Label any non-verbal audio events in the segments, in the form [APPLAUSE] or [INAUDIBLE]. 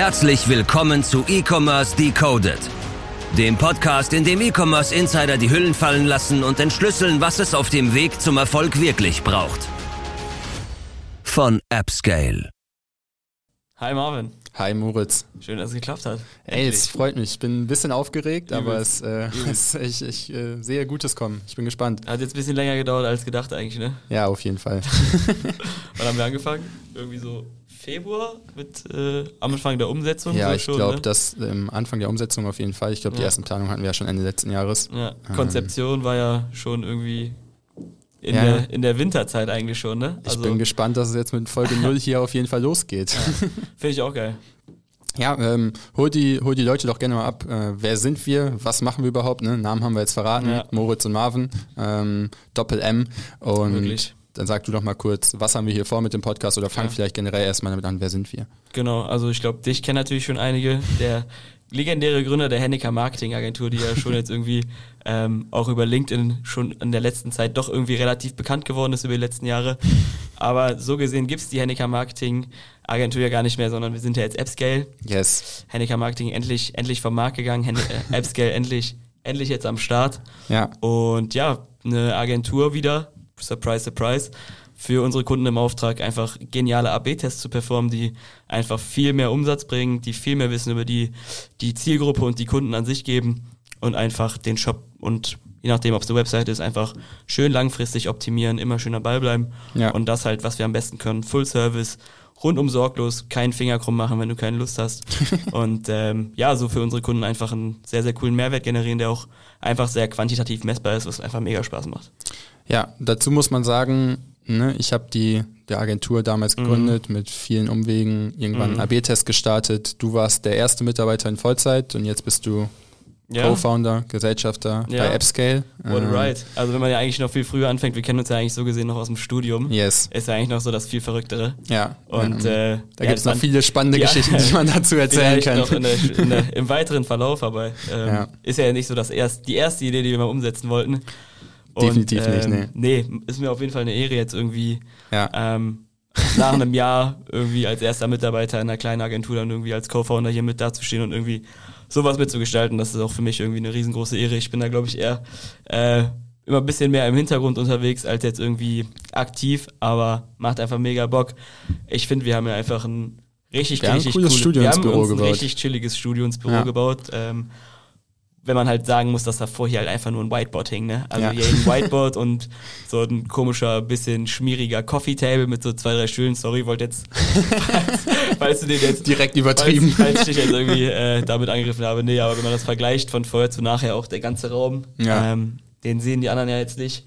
Herzlich willkommen zu E-Commerce Decoded, dem Podcast, in dem E-Commerce Insider die Hüllen fallen lassen und entschlüsseln, was es auf dem Weg zum Erfolg wirklich braucht. Von AppScale. Hi Marvin. Hi Moritz. Schön, dass es geklappt hat. Ey, es freut mich. Ich bin ein bisschen aufgeregt, aber es, äh, es, [LAUGHS] ich, ich äh, sehe Gutes kommen. Ich bin gespannt. Hat jetzt ein bisschen länger gedauert als gedacht eigentlich, ne? Ja, auf jeden Fall. [LAUGHS] [LAUGHS] Wann haben wir angefangen? Irgendwie so Februar mit äh, am Anfang der Umsetzung? Ja, so ich glaube, ne? dass ähm, Anfang der Umsetzung auf jeden Fall. Ich glaube, die Ja. ersten Planungen hatten wir ja schon Ende letzten Jahres. Ja, Konzeption war ja schon irgendwie in, Ja. der, in der Winterzeit eigentlich schon, ne? Ich bin gespannt, dass es jetzt mit Folge [LAUGHS] 0 hier auf jeden Fall losgeht. Finde ich auch geil. Ja, ähm, hol, die, hol die Leute doch gerne mal ab. Äh, wer sind wir? Was machen wir überhaupt? Ne? Namen haben wir jetzt verraten. Ja. Moritz und Marvin. Ähm, Doppel M. Und Wirklich. Dann sag du doch mal kurz, was haben wir hier vor mit dem Podcast? Oder fang Ja. vielleicht generell erstmal damit an, wer sind wir? Genau, also ich glaube, dich kennen natürlich schon einige. Der legendäre Gründer der Henniker Marketing Agentur, die ja schon jetzt irgendwie ähm, auch über LinkedIn schon in der letzten Zeit doch irgendwie relativ bekannt geworden ist über die letzten Jahre. Aber so gesehen gibt's die Henniker Marketing Agentur ja gar nicht mehr, sondern wir sind ja jetzt AppScale. Yes. Henniker Marketing endlich, endlich vom Markt gegangen, Hen äh, AppScale endlich, endlich jetzt am Start. Ja, Und ja, eine Agentur wieder, surprise, surprise, für unsere Kunden im Auftrag einfach geniale AB-Tests zu performen, die einfach viel mehr Umsatz bringen, die viel mehr Wissen über die, die Zielgruppe und die Kunden an sich geben und einfach den Shop und je nachdem, ob es eine Website ist, einfach schön langfristig optimieren, immer schön Ball bleiben. Ja. Und das halt, was wir am besten können. Full Service, rundum sorglos, keinen Finger krumm machen, wenn du keine Lust hast. [LAUGHS] und ähm, ja, so für unsere Kunden einfach einen sehr, sehr coolen Mehrwert generieren, der auch einfach sehr quantitativ messbar ist, was einfach mega Spaß macht. Ja, dazu muss man sagen, ne, ich habe die der Agentur damals Mhm. gegründet, mit vielen Umwegen, irgendwann einen AB-Test gestartet. Du warst der erste Mitarbeiter in Vollzeit und jetzt bist du Co-Founder, Gesellschafter Ja. bei AppScale. What Ähm, ride. Also wenn man ja eigentlich noch viel früher anfängt, wir kennen uns ja eigentlich so gesehen noch aus dem Studium, Yes, ist ja eigentlich noch so das viel Verrücktere. ja. Und ähm, äh, da ja, gibt's noch viele spannende Ja. Geschichten, die man dazu [LAUGHS] erzählen kann. noch in der, in der, im weiteren Verlauf, aber ähm, Ja. ist ja nicht so das erst, die erste Idee, die wir mal umsetzen wollten. Und, Definitiv nicht, ähm, Nee, ist mir auf jeden Fall eine Ehre, jetzt irgendwie ja. ähm, nach einem Jahr irgendwie als erster Mitarbeiter in einer kleinen Agentur dann irgendwie als Co-Founder hier mit dazustehen und irgendwie sowas mitzugestalten. Das ist auch für mich irgendwie eine riesengroße Ehre. Ich bin da, glaube ich, eher äh, immer ein bisschen mehr im Hintergrund unterwegs als jetzt irgendwie aktiv, aber macht einfach mega Bock. Ich finde, wir haben ja einfach ein richtig, Wir richtig cooles coole- Studio wir haben uns ein gebaut. richtig chilliges Studio ins Büro Ja. gebaut. Ähm, wenn man halt sagen muss, dass davor hier halt einfach nur ein Whiteboard hing, ne? Also Ja. hier ein Whiteboard und so ein komischer, bisschen schmieriger Coffee Table mit so zwei, drei Stühlen. Sorry, wollte jetzt, falls, [LAUGHS] falls du den jetzt Direkt übertrieben. Falls, falls ich dich jetzt irgendwie äh, damit angegriffen habe. Nee, aber wenn man das vergleicht von vorher zu nachher, auch der ganze Raum, Ja. ähm, den sehen die anderen ja jetzt nicht.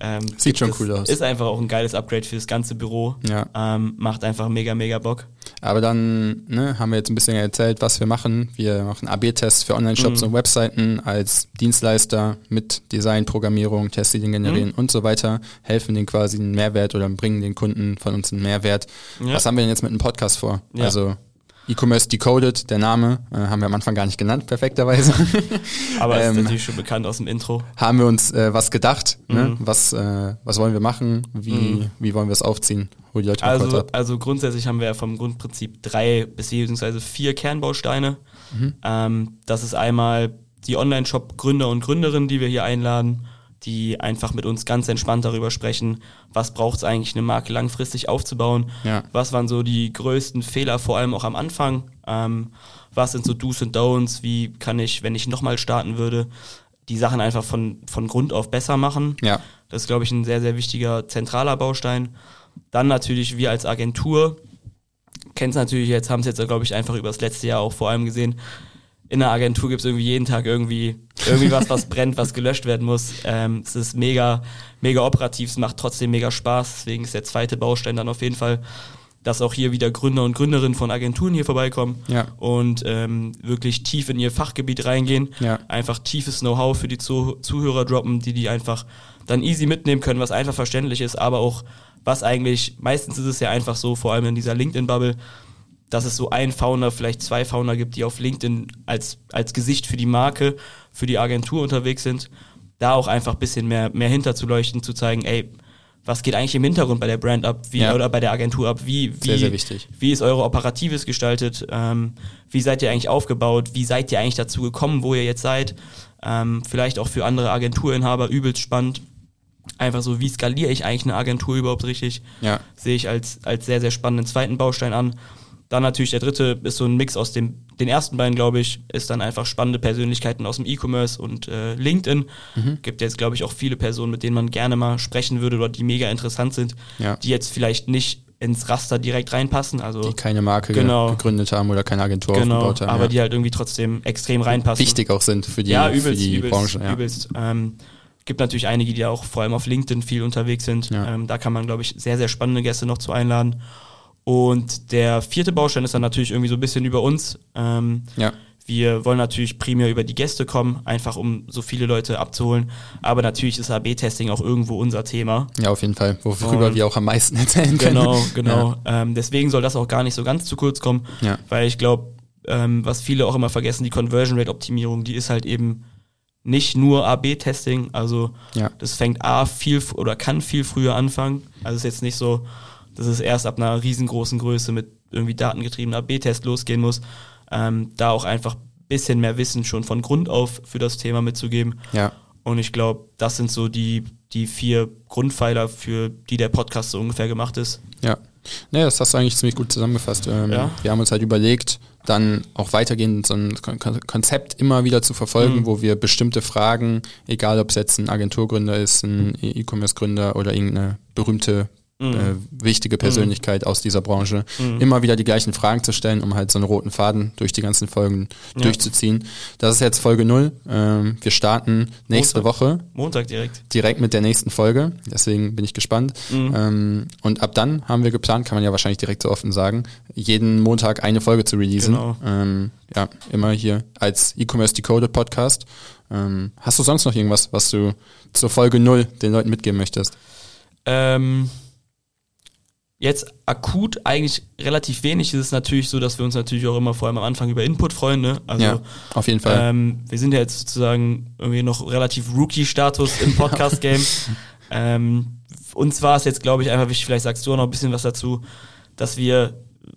Ähm, Sieht schon das cool aus. Ist einfach auch ein geiles Upgrade fürs ganze Büro. Ja. Ähm, macht einfach mega, mega Bock. Aber dann ne, haben wir jetzt ein bisschen erzählt, was wir machen. Wir machen AB-Tests für Online-Shops Mhm. und Webseiten als Dienstleister mit Design, Programmierung, Testideen generieren Mhm. und so weiter. Helfen denen quasi einen Mehrwert oder bringen den Kunden von uns einen Mehrwert. Ja. Was haben wir denn jetzt mit einem Podcast vor? Ja. Also E-Commerce Decoded, der Name, äh, haben wir am Anfang gar nicht genannt, perfekterweise. [LAUGHS] Aber ist Ähm, natürlich schon bekannt aus dem Intro. haben wir uns äh, was gedacht? Ne? Mhm. Was, äh, was wollen wir machen? Wie, Mhm. wie wollen wir es aufziehen? Hol die Leute mal kurz Also, ab. also grundsätzlich haben wir vom Grundprinzip drei beziehungsweise vier Kernbausteine. Mhm. Ähm, das ist einmal die Online-Shop-Gründer und Gründerinnen, die wir hier einladen, die einfach mit uns ganz entspannt darüber sprechen, was braucht es eigentlich, eine Marke langfristig aufzubauen, Ja. was waren so die größten Fehler, vor allem auch am Anfang, ähm, was sind so Do's und Don'ts, wie kann ich, wenn ich nochmal starten würde, die Sachen einfach von, von Grund auf besser machen. Ja. Das ist, glaube ich, ein sehr, sehr wichtiger zentraler Baustein. Dann natürlich wir als Agentur, kennen es natürlich jetzt, haben es jetzt, glaube ich, einfach über das letzte Jahr auch vor allem gesehen. In der Agentur gibt es irgendwie jeden Tag irgendwie, irgendwie was, was brennt, was gelöscht werden muss. Ähm, es ist mega, mega operativ, es macht trotzdem mega Spaß. Deswegen ist der zweite Baustein dann auf jeden Fall, dass auch hier wieder Gründer und Gründerinnen von Agenturen hier vorbeikommen Ja. und ähm, wirklich tief in ihr Fachgebiet reingehen. Ja. Einfach tiefes Know-how für die Zuh Zuhörer droppen, die die einfach dann easy mitnehmen können, was einfach verständlich ist, aber auch was eigentlich, meistens ist es ja einfach so, vor allem in dieser LinkedIn-Bubble, dass es so ein Founder, vielleicht zwei Founder gibt, die auf LinkedIn als, als Gesicht für die Marke, für die Agentur unterwegs sind, da auch einfach ein bisschen mehr, mehr hinterzuleuchten, zu zeigen, ey, was geht eigentlich im Hintergrund bei der Brand ab, wie, ja. oder bei der Agentur ab, wie, wie, sehr, sehr wie ist eure Operatives gestaltet, ähm, wie seid ihr eigentlich aufgebaut, wie seid ihr eigentlich dazu gekommen, wo ihr jetzt seid, ähm, vielleicht auch für andere Agenturinhaber übelst spannend. Einfach so, wie skaliere ich eigentlich eine Agentur überhaupt richtig, ja. sehe ich als, als sehr, sehr spannenden zweiten Baustein an. Dann natürlich der dritte ist so ein Mix aus dem, den ersten beiden, glaube ich, ist dann einfach spannende Persönlichkeiten aus dem E-Commerce und äh, LinkedIn. Mhm. Gibt jetzt, glaube ich, auch viele Personen, mit denen man gerne mal sprechen würde oder die mega interessant sind, ja. die jetzt vielleicht nicht ins Raster direkt reinpassen. Also die keine Marke genau, gegründet haben oder keine Agentur genau, aufgebaut haben. Aber ja. die halt irgendwie trotzdem extrem reinpassen. Wichtig auch sind für die, ja, übelst, für die übelst, Branche. Ja. Übelst. Ähm, gibt natürlich einige, die auch vor allem auf LinkedIn viel unterwegs sind. Ja. Ähm, da kann man, glaube ich, sehr, sehr spannende Gäste noch zu einladen. Und der vierte Baustein ist dann natürlich irgendwie so ein bisschen über uns. Ähm, ja. Wir wollen natürlich primär über die Gäste kommen, einfach um so viele Leute abzuholen. Aber natürlich ist AB-Testing auch irgendwo unser Thema. Ja, auf jeden Fall, worüber Und wir auch am meisten erzählen können. Genau, genau. Ja. Ähm, deswegen soll das auch gar nicht so ganz zu kurz kommen, ja. weil ich glaube, ähm, was viele auch immer vergessen, die Conversion Rate Optimierung, die ist halt eben nicht nur AB-Testing. Also ja. das fängt A viel oder kann viel früher anfangen. Also es ist jetzt nicht so, dass es erst ab einer riesengroßen Größe mit irgendwie datengetriebener AB-Test losgehen muss. Ähm, da auch einfach ein bisschen mehr Wissen schon von Grund auf für das Thema mitzugeben. Ja. Und ich glaube, das sind so die, die vier Grundpfeiler, für die der Podcast so ungefähr gemacht ist. Ja. Naja, das hast du eigentlich ziemlich gut zusammengefasst. Ähm, ja. Wir haben uns halt überlegt, dann auch weitergehend so ein Konzept immer wieder zu verfolgen, mhm. wo wir bestimmte Fragen, egal ob es jetzt ein Agenturgründer ist, ein E-Commerce-Gründer oder irgendeine berühmte mhm. äh, wichtige mhm. Persönlichkeit mhm. aus dieser Branche, mhm. immer wieder die gleichen Fragen zu stellen, um halt so einen roten Faden durch die ganzen Folgen ja. durchzuziehen. Das ist jetzt Folge 0. Ähm, wir starten nächste Montag. Woche. Montag direkt. Direkt mit der nächsten Folge. Deswegen bin ich gespannt. Mhm. Ähm, und ab dann haben wir geplant, kann man ja wahrscheinlich direkt so offen sagen, jeden Montag eine Folge zu releasen. Genau. Ähm, ja, immer hier als E-Commerce Decoded Podcast. Ähm, hast du sonst noch irgendwas, was du zur Folge 0 den Leuten mitgeben möchtest? Ähm, Jetzt akut eigentlich relativ wenig ist es natürlich so, dass wir uns natürlich auch immer vor allem am Anfang über Input freuen. Ne? Also, ja, auf jeden Fall. Ähm, wir sind ja jetzt sozusagen irgendwie noch relativ Rookie-Status im [LAUGHS] Podcast-Game. ähm, uns war es jetzt, glaube ich, einfach wichtig, vielleicht sagst du auch noch ein bisschen was dazu, dass wir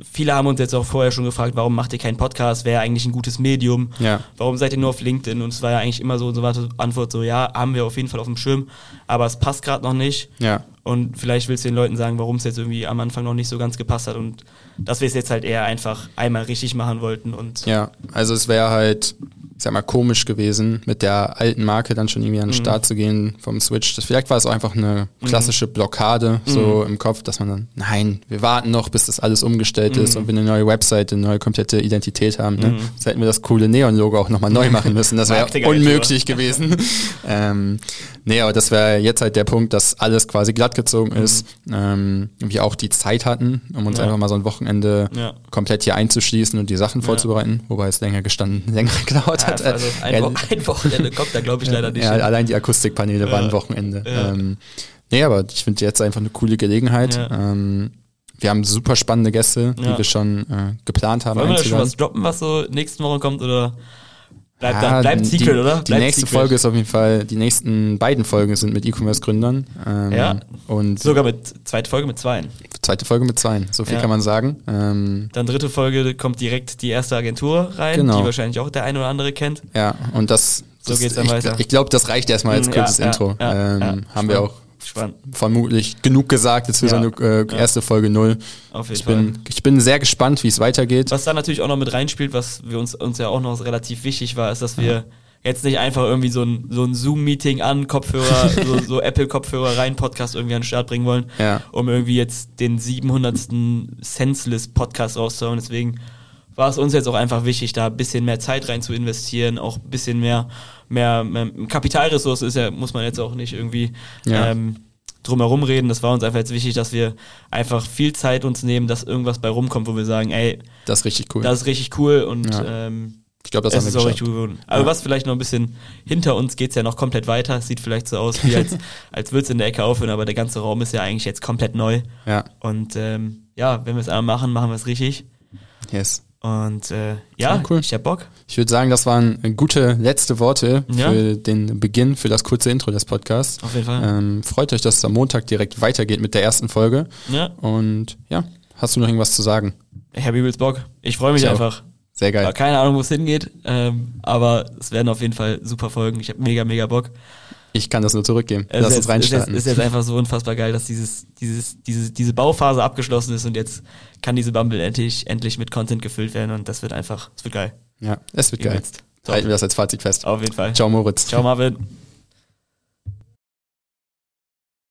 viele haben uns jetzt auch vorher schon gefragt, warum macht ihr keinen Podcast? Wäre eigentlich ein gutes Medium? Ja. Warum seid ihr nur auf LinkedIn? Und es war ja eigentlich immer so unsere Antwort so, ja, haben wir auf jeden Fall auf dem Schirm, aber es passt gerade noch nicht. Ja. Und vielleicht willst du den Leuten sagen, warum es jetzt irgendwie am Anfang noch nicht so ganz gepasst hat und dass wir es jetzt halt eher einfach einmal richtig machen wollten und. Ja, also es wäre halt, ich sag mal, komisch gewesen, mit der alten Marke dann schon irgendwie an den mhm. Start zu gehen vom Switch. Das, vielleicht war es auch einfach eine mhm. klassische Blockade so mhm. im Kopf, dass man dann, nein, wir warten noch, bis das alles umgestellt ist mhm. und wir eine neue Website, eine neue komplette Identität haben. Ne? Jetzt hätten wir das coole Neon-Logo auch nochmal neu machen müssen. Das wäre unmöglich gewesen. [LAUGHS] ähm, nee, aber das wäre jetzt halt der Punkt, dass alles quasi glatt gezogen ist. Ähm, wir auch die Zeit hatten, um uns Ja. einfach mal so ein Wochenende Ja. komplett hier einzuschließen und die Sachen vorzubereiten, wobei es länger gestanden, [LAUGHS] länger gedauert Ja, hat. also ein, Ja, Wo ein Wochenende kommt da, glaube ich, leider nicht. ja, hin. allein die Akustikpaneele waren ein Wochenende. Ja. Ähm, nee, aber ich finde jetzt einfach eine coole Gelegenheit. Ja. Ähm, wir haben super spannende Gäste, die Ja. wir schon äh, geplant haben. Wollen wir da schon was droppen, was so nächsten Woche kommt oder bleibt, Ja, bleibt die- Secret, oder? Die Bleibt nächste Secret. Folge ist auf jeden Fall, die nächsten beiden Folgen sind mit E-Commerce-Gründern. Ähm, Ja. Und Sogar mit zweite Folge mit zweien. zweite Folge mit zwei. So viel Ja. kann man sagen. Ähm, Dann dritte Folge kommt direkt die erste Agentur rein, Genau. die wahrscheinlich auch der eine oder andere kennt. ja, und das, So das geht's dann ich, weiter. Ich glaube, das reicht erstmal als Mhm, kurzes ja, Intro. ähm, haben wir auch Spannend. vermutlich genug gesagt jetzt für so Ja, eine äh, ja. erste Folge null. Auf jeden Ich Fall. bin, ich bin sehr gespannt, wie es weitergeht. Was da natürlich auch noch mit reinspielt, was wir uns, uns ja auch noch relativ wichtig war, ist, dass wir jetzt nicht einfach irgendwie so ein, so ein Zoom-Meeting an, Kopfhörer, [LAUGHS] so, so Apple-Kopfhörer rein, Podcast irgendwie an den Start bringen wollen, Ja. um irgendwie jetzt den 700. Senseless-Podcast rauszuhauen. Deswegen war es uns jetzt auch einfach wichtig, da ein bisschen mehr Zeit rein zu investieren, auch ein bisschen mehr, mehr, mehr Kapitalressource ist ja, muss man jetzt auch nicht irgendwie Ja. ähm, drumherum reden. Das war uns einfach jetzt wichtig, dass wir einfach viel Zeit uns nehmen, dass irgendwas bei rumkommt, wo wir sagen, ey, Das ist richtig cool. das ist richtig cool und Ja. ähm, ich glaube, das es haben ist wir auch richtig cool geworden. Aber Ja. was vielleicht noch ein bisschen hinter uns geht's ja noch komplett weiter. Es sieht vielleicht so aus, wie als, [LAUGHS] als würde es in der Ecke aufhören, aber der ganze Raum ist ja eigentlich jetzt komplett neu. Ja, Und ähm, ja, wenn wir es einmal machen, machen wir es richtig. yes. Und äh, ja, cool. ich hab Bock. Ich würde sagen, das waren gute letzte Worte Ja. für den Beginn, für das kurze Intro des Podcasts. Auf jeden Fall. Ähm, freut euch, dass es am Montag direkt weitergeht mit der ersten Folge. Ja, Und ja, hast du noch irgendwas zu sagen? ich hab übelst Bock. Ich freue mich Ich auch. Sehr geil. Keine Ahnung, wo es hingeht, ähm, aber es werden auf jeden Fall super Folgen. Ich habe mega, mega Bock. Ich kann das nur zurückgeben. Es Lass ist, uns jetzt, ist, jetzt, reinstarten. ist jetzt einfach so unfassbar geil, dass dieses, dieses, diese, diese Bauphase abgeschlossen ist und jetzt kann diese Bumble endlich, endlich mit Content gefüllt werden und das wird einfach, es wird geil. ja, es wird geil. Übelst. Top. Halten wir das als Fazit fest. Auf jeden Fall. Ciao Moritz. Ciao Marvin.